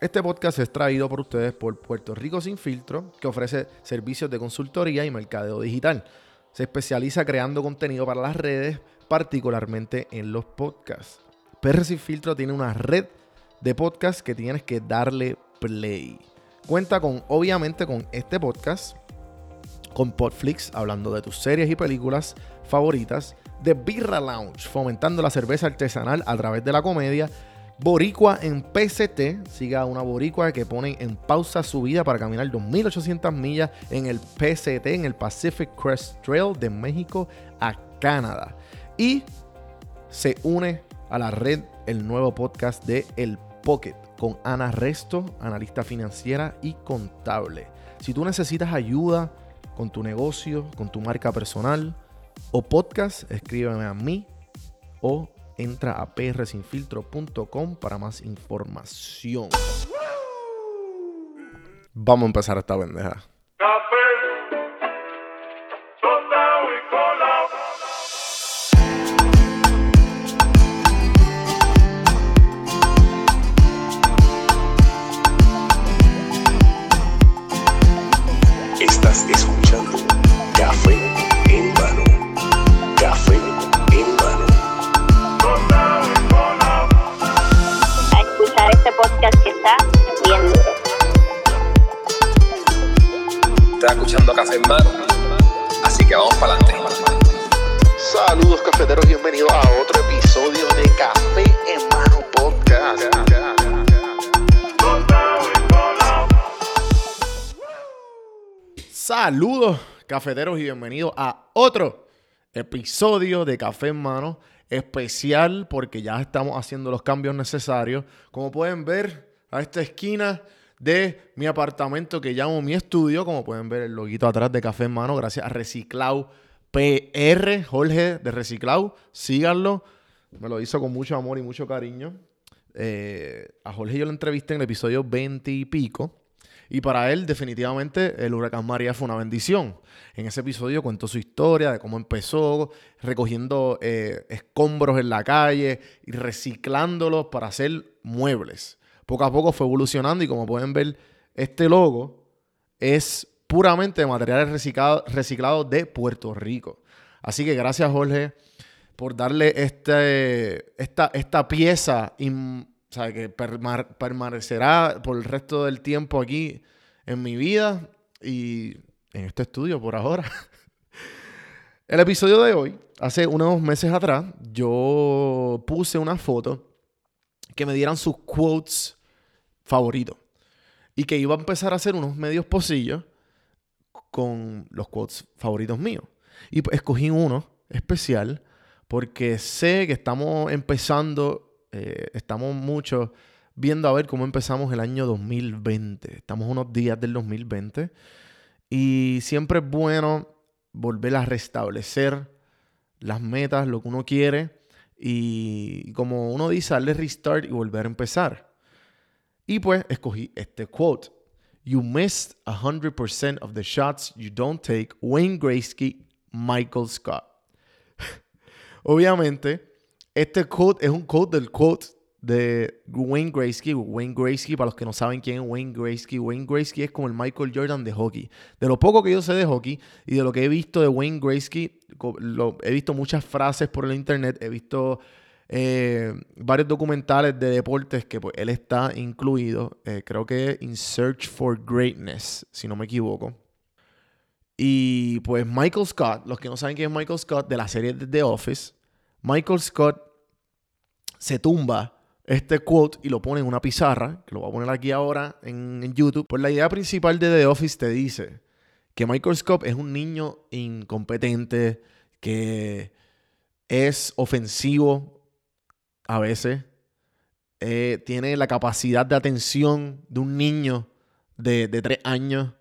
Este podcast es traído por ustedes por Puerto Rico Sin Filtro, que ofrece servicios de consultoría y mercadeo digital. Se especializa creando contenido para las redes, particularmente en los podcasts. PR Sin Filtro tiene una red de podcasts que tienes que darle play. Cuenta con, obviamente, con este podcast, con Podflix, hablando de tus series y películas favoritas, de Birra Lounge, fomentando la cerveza artesanal a través de la comedia, Boricua en PCT, siga una boricua que pone en pausa su vida para caminar 2.800 millas en el PCT, en el Pacific Crest Trail de México a Canadá. Y se une a la red el nuevo podcast de El Pocket con Ana Resto, analista financiera y contable. Si tú necesitas ayuda con tu negocio, con tu marca personal o podcast, escríbeme a mí o entra a prsinfiltro.com para más información. Vamos a empezar esta bendeja. Saludos, cafeteros, y bienvenidos a otro episodio de Café en Mano. Especial porque ya estamos haciendo los cambios necesarios. Como pueden ver, a esta esquina de mi apartamento que llamo mi estudio, como pueden ver el loguito atrás de Café en Mano, gracias a Reciclau PR, Jorge de Reciclau. Síganlo. Me lo hizo con mucho amor y mucho cariño. Eh, a Jorge yo lo entrevisté en el episodio 20 y pico. Y para él, definitivamente, el huracán María fue una bendición. En ese episodio contó su historia de cómo empezó recogiendo eh, escombros en la calle y reciclándolos para hacer muebles. Poco a poco fue evolucionando y como pueden ver, este logo es puramente de materiales reciclados reciclados de Puerto Rico. Así que gracias, Jorge, por darle este, esta, esta pieza o sea, que perma- permanecerá por el resto del tiempo aquí en mi vida y en este estudio por ahora. El episodio de hoy, hace unos meses atrás, yo puse una foto que me dieran sus quotes favoritos y que iba a empezar a hacer unos medios pocillos con los quotes favoritos míos. Y escogí uno especial porque sé que estamos empezando, eh, estamos mucho viendo a ver cómo empezamos el año 2020. Estamos unos días del 2020 y siempre es bueno volver a restablecer las metas, lo que uno quiere y como uno dice, darle restart y volver a empezar. Y pues escogí este quote. You missed 100% of the shots you don't take. Wayne Gretzky, Michael Scott. Obviamente, este quote es un quote del quote de Wayne Gretzky. Wayne Gretzky, para los que no saben quién es Wayne Gretzky, Wayne Gretzky es como el Michael Jordan de hockey. De lo poco que yo sé de hockey y de lo que he visto de Wayne Gretzky, lo- he visto muchas frases por el internet, he visto eh, varios documentales de deportes que pues, él está incluido. eh, creo que In Search for Greatness, si no me equivoco. Y pues Michael Scott, los que no saben quién es Michael Scott de la serie The Office, Michael Scott se tumba este quote y lo pone en una pizarra, que lo voy a poner aquí ahora en, YouTube. Pues la idea principal de The Office te dice que Michael Scott es un niño incompetente, que es ofensivo a veces, eh, tiene la capacidad de atención de un niño de, de tres años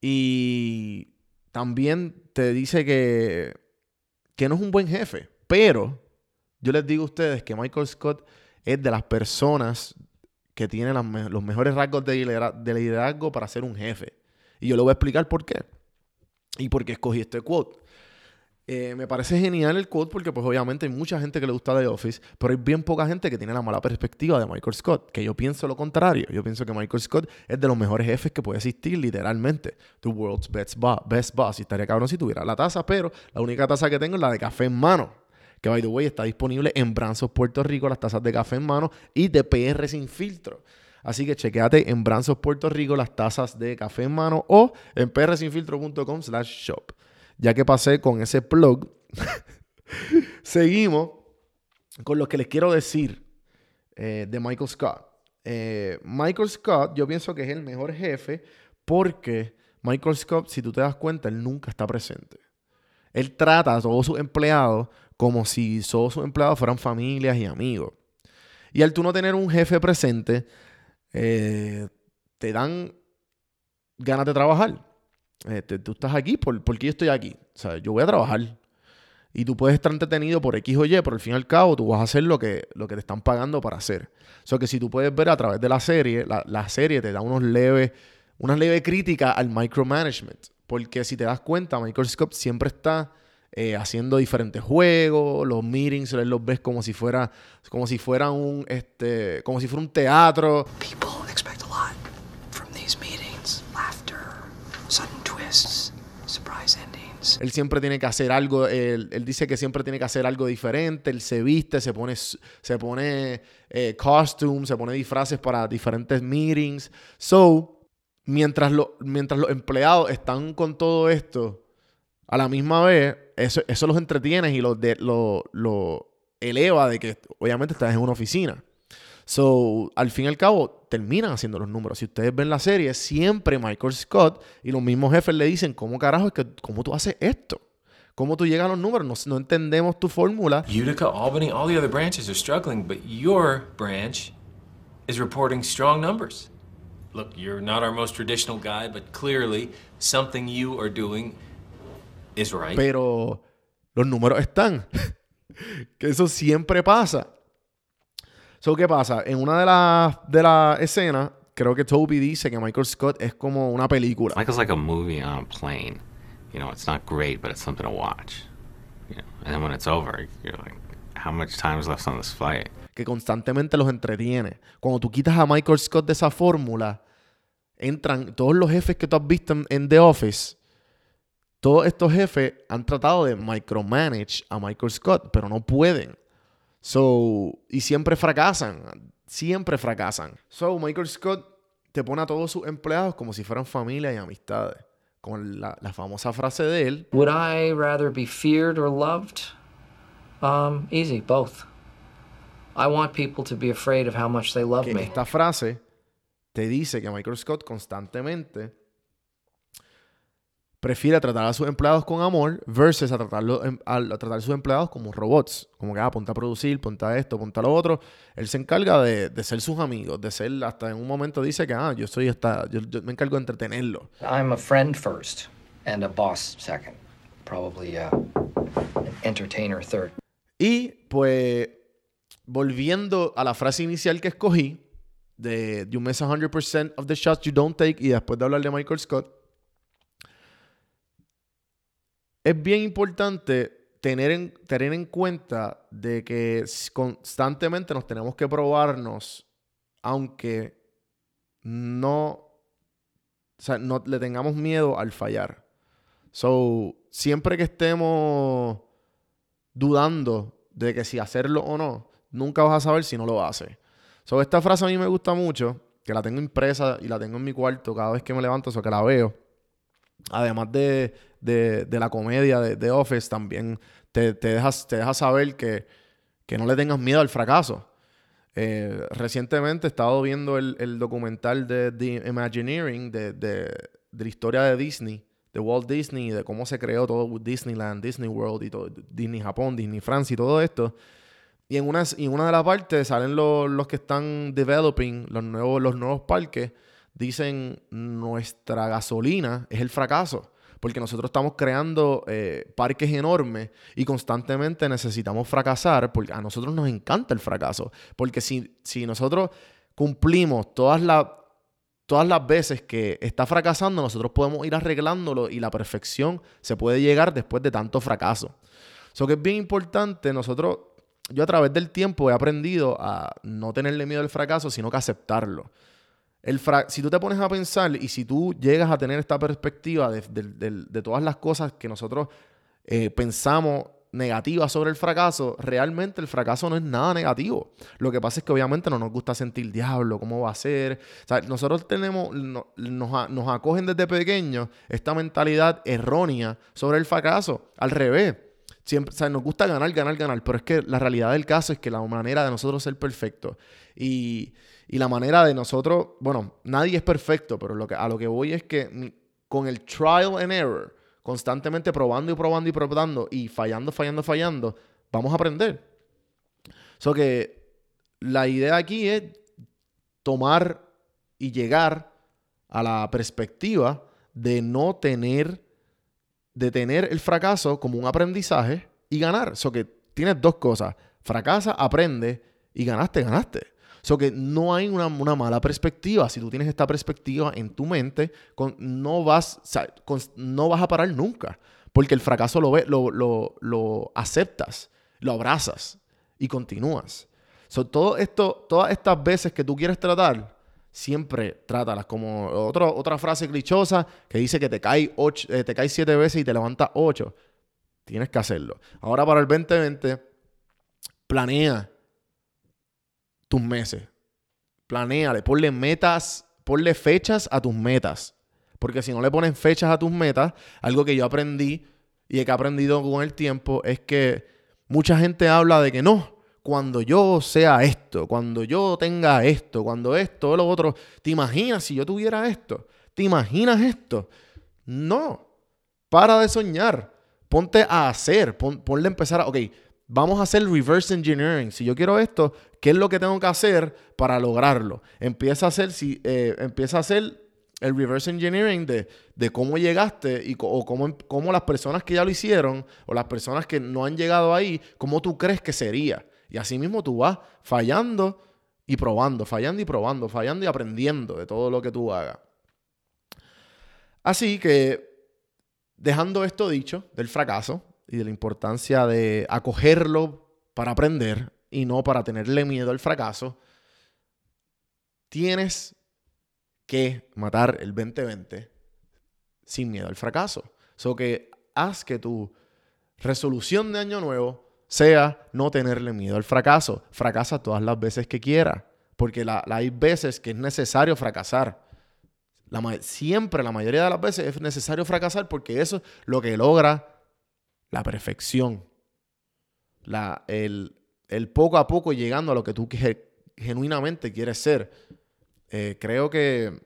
y también te dice que, que no es un buen jefe. Pero yo les digo a ustedes que Michael Scott es de las personas que me- los mejores rasgos de liderazgo para ser un jefe. Y yo le voy a explicar por qué. Y por qué escogí este quote. Eh, me parece genial el quote porque pues obviamente hay mucha gente que le gusta The Office, pero hay bien poca gente que tiene la mala perspectiva de Michael Scott, que yo pienso lo contrario. Yo pienso que Michael Scott es de los mejores jefes que puede existir, literalmente. The world's best boss. Best boss. Y estaría cabrón si tuviera la taza, pero la única taza que tengo es la de café en mano. Que by the way está disponible en Branzos Puerto Rico, las tazas de café en mano y de PR sin filtro. Así que chequeate en Branzos Puerto Rico las tazas de café en mano o en prsinfiltro.com slash shop. Ya que pasé con ese plug, seguimos con lo que les quiero decir eh, de Michael Scott. Eh, Michael Scott, yo pienso que es el mejor jefe porque Michael Scott, si tú te das cuenta, él nunca está presente. Él trata a todos sus empleados como si todos sus empleados fueran familias y amigos. Y al tú no tener un jefe presente, eh, te dan ganas de trabajar. Este, tú estás aquí por, porque yo estoy aquí. O sea, yo voy a trabajar. Y tú puedes estar entretenido por X o Y, pero al fin y al cabo tú vas a hacer lo que, lo que te están pagando para hacer. O sea, que si tú puedes ver a través de la serie, la, la serie te da unos leves, una leve crítica al micromanagement. Porque si te das cuenta, Michael Scott siempre está eh, haciendo diferentes juegos, los meetings los ves como si fuera, como si fuera un, este, como si fuera un teatro. People expect a lot from these meetings. Laughter, sudden twists, surprise endings. Él siempre tiene que hacer algo, él, él dice que siempre tiene que hacer algo diferente, él se viste, se pone, se pone eh, costumes, se pone disfraces para diferentes meetings. So, mientras, lo, mientras los empleados están con todo esto, a la misma vez, eso, eso los entretiene y los de, lo, lo eleva de que obviamente estás en una oficina. So, al fin y al cabo, terminan haciendo los números. Si ustedes ven la serie, siempre Michael Scott y los mismos jefes le dicen, ¿cómo carajo es que, cómo tú haces esto? ¿Cómo tú llegas a los números? No, no entendemos tu fórmula. Utica, Albany, all the other branches are struggling, but your branch is reporting strong numbers. Look, you're not our most traditional guy, but clearly something you are doing is right. Pero los números están. que eso siempre pasa. So, ¿qué pasa? En una de las de las escenas, creo que Toby dice que Michael Scott es como una película. Michael's like a movie on a plane. You know, it's not great, but it's something to watch. You know, and then when it's over, you're like, how much time is left on this flight? Que constantemente los entretiene. Cuando tú quitas a Michael Scott de esa fórmula, entran todos los jefes que tú has visto en, en The Office. Todos estos jefes han tratado de micromanage a Michael Scott, pero no pueden. So, y siempre fracasan. Siempre fracasan. So, Michael Scott te pone a todos sus empleados como si fueran familia y amistades. Con la, la famosa frase de él. Would I rather be feared or loved? Um, easy, both. I want people to be afraid of how much they love que me. esta frase te dice que Michael Scott constantemente prefiere tratar a sus empleados con amor versus a, tratarlo, em, a, a tratar a sus empleados como robots. Como que, ah, ponte a producir, ponte a esto, ponte a lo otro. Él se encarga de, de ser sus amigos, de ser, hasta en un momento dice que, ah, yo soy esta, yo, yo me encargo de entretenerlo. I'm a friend first and a boss second. Probably uh, an entertainer third. Y pues, volviendo a la frase inicial que escogí, de You miss 100% of the shots you don't take, y después de hablar de Michael Scott, es bien importante tener en, tener en cuenta de que constantemente nos tenemos que probarnos, aunque no, o sea, no le tengamos miedo al fallar. So, siempre que estemos dudando de que si hacerlo o no, nunca vas a saber si no lo haces. So, esta frase a mí me gusta mucho, que la tengo impresa y la tengo en mi cuarto cada vez que me levanto, o que la veo. Además de, de- de la comedia de, de Office, también te, te, dejas, te deja saber que, que no le tengas miedo al fracaso. Eh, recientemente he estado viendo el, el documental de The Imagineering, de, de, la historia de Disney, de Walt Disney, de cómo se creó todo Disneyland, Disney World, y todo, Disney Japón, Disney Francia y todo esto. Y en una, y en una de las partes salen los, los que están developing los nuevos, los nuevos parques. Dicen, nuestra gasolina es el fracaso. Porque nosotros estamos creando eh, parques enormes y constantemente necesitamos fracasar porque a nosotros nos encanta el fracaso. Porque si, si nosotros cumplimos todas las todas las veces que está fracasando, nosotros podemos ir arreglándolo y la perfección se puede llegar después de tanto fracaso. Eso que es bien importante, nosotros, yo a través del tiempo he aprendido a no tenerle miedo al fracaso, sino que aceptarlo. El fra- si tú te pones a pensar y si tú llegas a tener esta perspectiva de, de- de- todas las cosas que nosotros eh, pensamos negativas sobre el fracaso, realmente el fracaso no es nada negativo. Lo que pasa es que obviamente no nos gusta sentir diablo, cómo va a ser. Nosotros tenemos, no- nos, nos acogen desde pequeños esta mentalidad errónea sobre el fracaso. Al revés. Siempre, o sea, nos gusta ganar, ganar, ganar, pero es que la realidad del caso es que la manera de nosotros ser perfectos y, y la manera de nosotros, bueno, nadie es perfecto, pero lo que, a lo que voy es que con el trial and error, constantemente probando y probando y probando y fallando, fallando, fallando, vamos a aprender. So que la idea aquí es tomar y llegar a la perspectiva de no tener, de tener el fracaso como un aprendizaje y ganar. So que tienes dos cosas. Fracasa, aprende y ganaste, ganaste. So que no hay una, mala perspectiva. Si tú tienes esta perspectiva en tu mente, no, vas, no vas a parar nunca. Porque el fracaso lo, lo, aceptas, lo abrazas y continúas. So, todas estas veces que tú quieres tratar, siempre trátalas. Como otra frase clichosa que dice que te cae, ocho, eh, te cae siete veces y te levantas ocho. Tienes que hacerlo. Ahora para el 2020, planea tus meses. Planéale, ponle metas, ponle fechas a tus metas. Porque si no le pones fechas a tus metas, algo que yo aprendí y que he aprendido con el tiempo es que mucha gente habla de que no, cuando yo sea esto, cuando yo tenga esto, cuando esto, lo otro, ¿te imaginas si yo tuviera esto? ¿Te imaginas esto? No, para de soñar, ponte a hacer, pon- ponle a empezar a, ok, vamos a hacer reverse engineering. Si yo quiero esto, ¿qué es lo que tengo que hacer para lograrlo? Empieza a hacer, si, eh, empieza a hacer el reverse engineering de, de cómo llegaste y o cómo, cómo las personas que ya lo hicieron o las personas que no han llegado ahí, cómo tú crees que sería. Y así mismo tú vas fallando y probando, fallando y probando, fallando y aprendiendo de todo lo que tú hagas. Así que, dejando esto dicho del fracaso y de la importancia de acogerlo para aprender y no para tenerle miedo al fracaso, tienes que matar el 2020 sin miedo al fracaso. So que haz que tu resolución de año nuevo sea no tenerle miedo al fracaso. Fracasa todas las veces que quiera. Porque la- hay veces que es necesario fracasar. Siempre, la mayoría de las veces es necesario fracasar porque eso es lo que logra la perfección. El, poco a poco llegando a lo que tú ge- genuinamente quieres ser. Eh, creo que...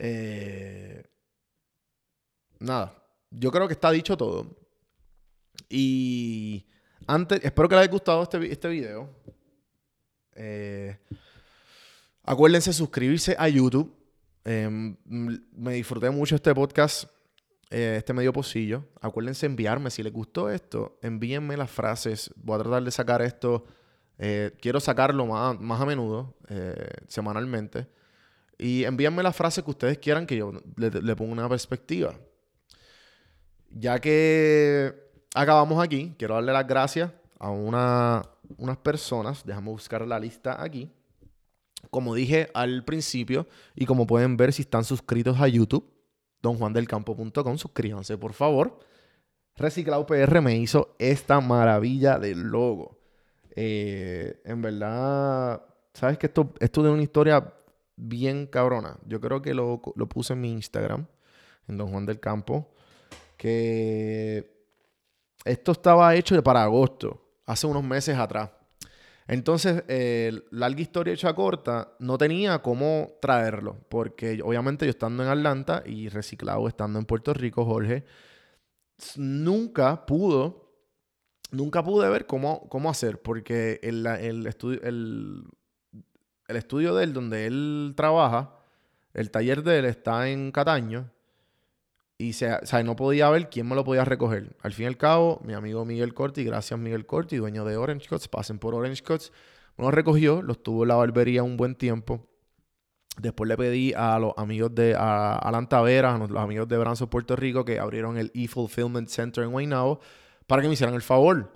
eh, nada, yo creo que está dicho todo. Y antes, espero que les haya gustado este, este video. Eh, acuérdense suscribirse a YouTube. Eh, m- me disfruté mucho este podcast, eh, este medio pocillo. Acuérdense enviarme, si les gustó esto, envíenme las frases. Voy a tratar de sacar esto. eh, quiero sacarlo más, más a menudo, eh, semanalmente. Y envíenme las frases que ustedes quieran que yo le, le ponga una perspectiva. Ya que acabamos aquí, quiero darle las gracias a una, unas personas. Déjame buscar la lista aquí. Como dije al principio, y como pueden ver si están suscritos a YouTube, donjuandelcampo.com, suscríbanse por favor. Reciclado PR me hizo esta maravilla del logo. Eh, en verdad, sabes que esto, esto de una historia bien cabrona. Yo creo que lo, lo puse en mi Instagram, en Don Juan del Campo, que esto estaba hecho para agosto, hace unos meses atrás. Entonces, eh, larga historia hecha corta, no tenía cómo traerlo, porque obviamente yo estando en Atlanta y reciclado estando en Puerto Rico, Jorge, nunca pudo, nunca pude ver cómo, cómo hacer, porque el, el estudio, el, el estudio de él, donde él trabaja, el taller de él está en Cataño, y se, o sea, no podía ver quién me lo podía recoger. Al fin y al cabo, mi amigo Miguel Corti, gracias Miguel Corti, dueño de Orange Cuts, pasen por Orange Cuts, me lo recogió, lo estuvo en la barbería un buen tiempo. Después le pedí a los amigos de a Alan Taveras, a los amigos de Branzo Puerto Rico, que abrieron el e-Fulfillment Center en Guaynabo, para que me hicieran el favor.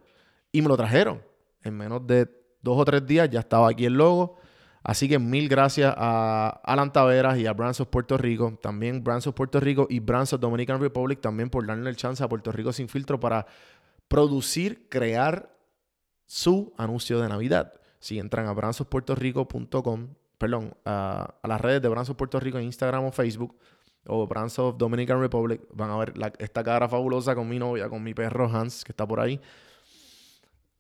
Y me lo trajeron. En menos de dos o tres días ya estaba aquí el logo. Así que mil gracias a Alan Taveras y a Brands of Puerto Rico. También Brands of Puerto Rico y Brands of Dominican Republic también por darle el chance a Puerto Rico sin filtro para producir, crear su anuncio de Navidad. Si entran a brandsofpuertorico.com, perdón, a, las redes de Brands of Puerto Rico en Instagram o Facebook o Brands of Dominican Republic, van a ver esta cara fabulosa con mi novia, con mi perro Hans, que está por ahí,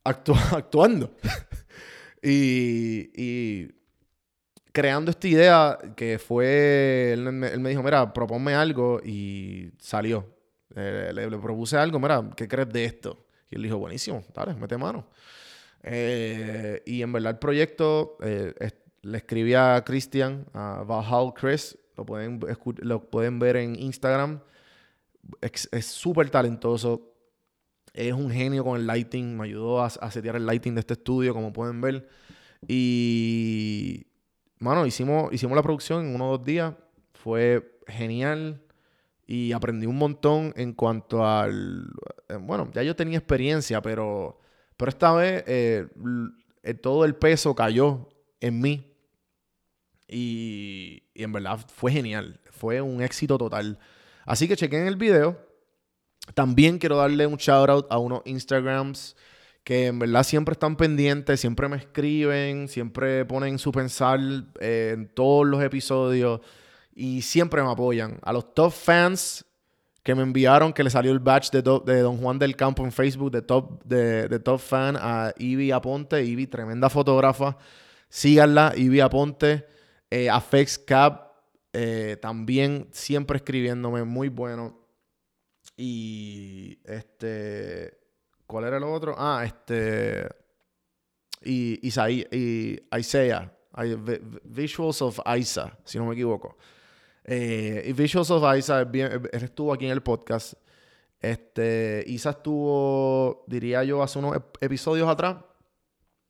actua- actuando. y creando esta idea que fue, él me, él me dijo, mira, proponme algo y salió. Le, propuse algo, mira, ¿qué crees de esto? Y él dijo, buenísimo, dale, mete mano. Eh, y en verdad el proyecto, eh, le escribí a Christian, a Valhall Chris, lo pueden, lo pueden ver en Instagram. Es súper talentoso. Es un genio con el lighting. Me ayudó a, a setear el lighting de este estudio, como pueden ver. Y, mano, hicimos, hicimos la producción en uno o dos días. Fue genial. Y aprendí un montón en cuanto al... eh, Bueno, ya yo tenía experiencia, pero, pero esta vez eh, eh, todo el peso cayó en mí. Y, y en verdad fue genial. Fue un éxito total. Así que chequen el video. También quiero darle un shout out a unos Instagrams que en verdad siempre están pendientes, siempre me escriben, siempre ponen su pensar eh, en todos los episodios y siempre me apoyan. A los top fans que me enviaron que le salió el batch de, Do- de Don Juan del Campo en Facebook de top, de, top fan a Ivy Aponte. Ivy, tremenda fotógrafa. Síganla, Ivy Aponte. Eh, a Fex Cap, eh, también siempre escribiéndome, muy bueno. Y este. ¿Cuál era el otro? Ah, este. Y Isaí, y Isaiah. Visuals of Isa, si no me equivoco. Eh, Visuals of Isa, estuvo aquí en el podcast. Este, Isa estuvo, diría yo, hace unos ep- episodios atrás.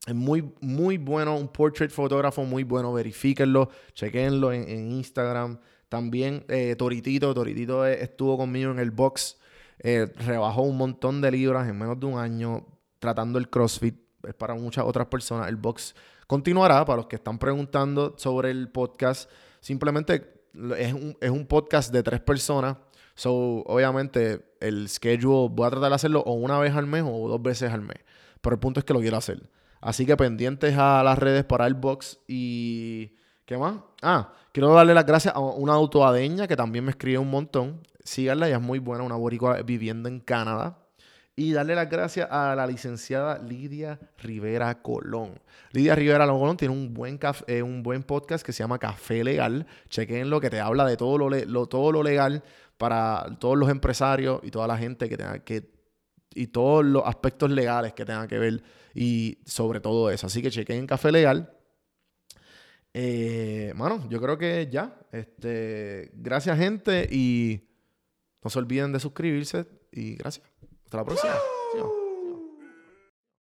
Es muy, muy bueno, un portrait fotógrafo muy bueno. Verifíquenlo, chequenlo en, en Instagram. También eh, Toritito, Toritito eh, estuvo conmigo en el box. Eh, rebajó un montón de libras en menos de un año tratando el CrossFit. Es para muchas otras personas. El box continuará para los que están preguntando sobre el podcast. Simplemente es un, es un podcast de tres personas. So, obviamente, el schedule voy a tratar de hacerlo o una vez al mes o dos veces al mes. Pero el punto es que lo quiero hacer. Así que pendientes a las redes para el box y... ¿Qué más? Ah, quiero darle las gracias a una autoadeña que también me escribe un montón. Síganla, ella es muy buena, una boricua viviendo en Canadá. Y darle las gracias a la licenciada Lidia Rivera Colón. Lidia Rivera Colón tiene un buen, caf- eh, un buen podcast que se llama Café Legal. Chequenlo, que te habla de todo lo, lo- todo lo legal para todos los empresarios y toda la gente que tenga que y todos los aspectos legales que tengan que ver y sobre todo eso. Así que chequen Café Legal. Eh, yo creo que ya. Este, gracias, gente. Y no se olviden de suscribirse. Y gracias. Hasta la próxima.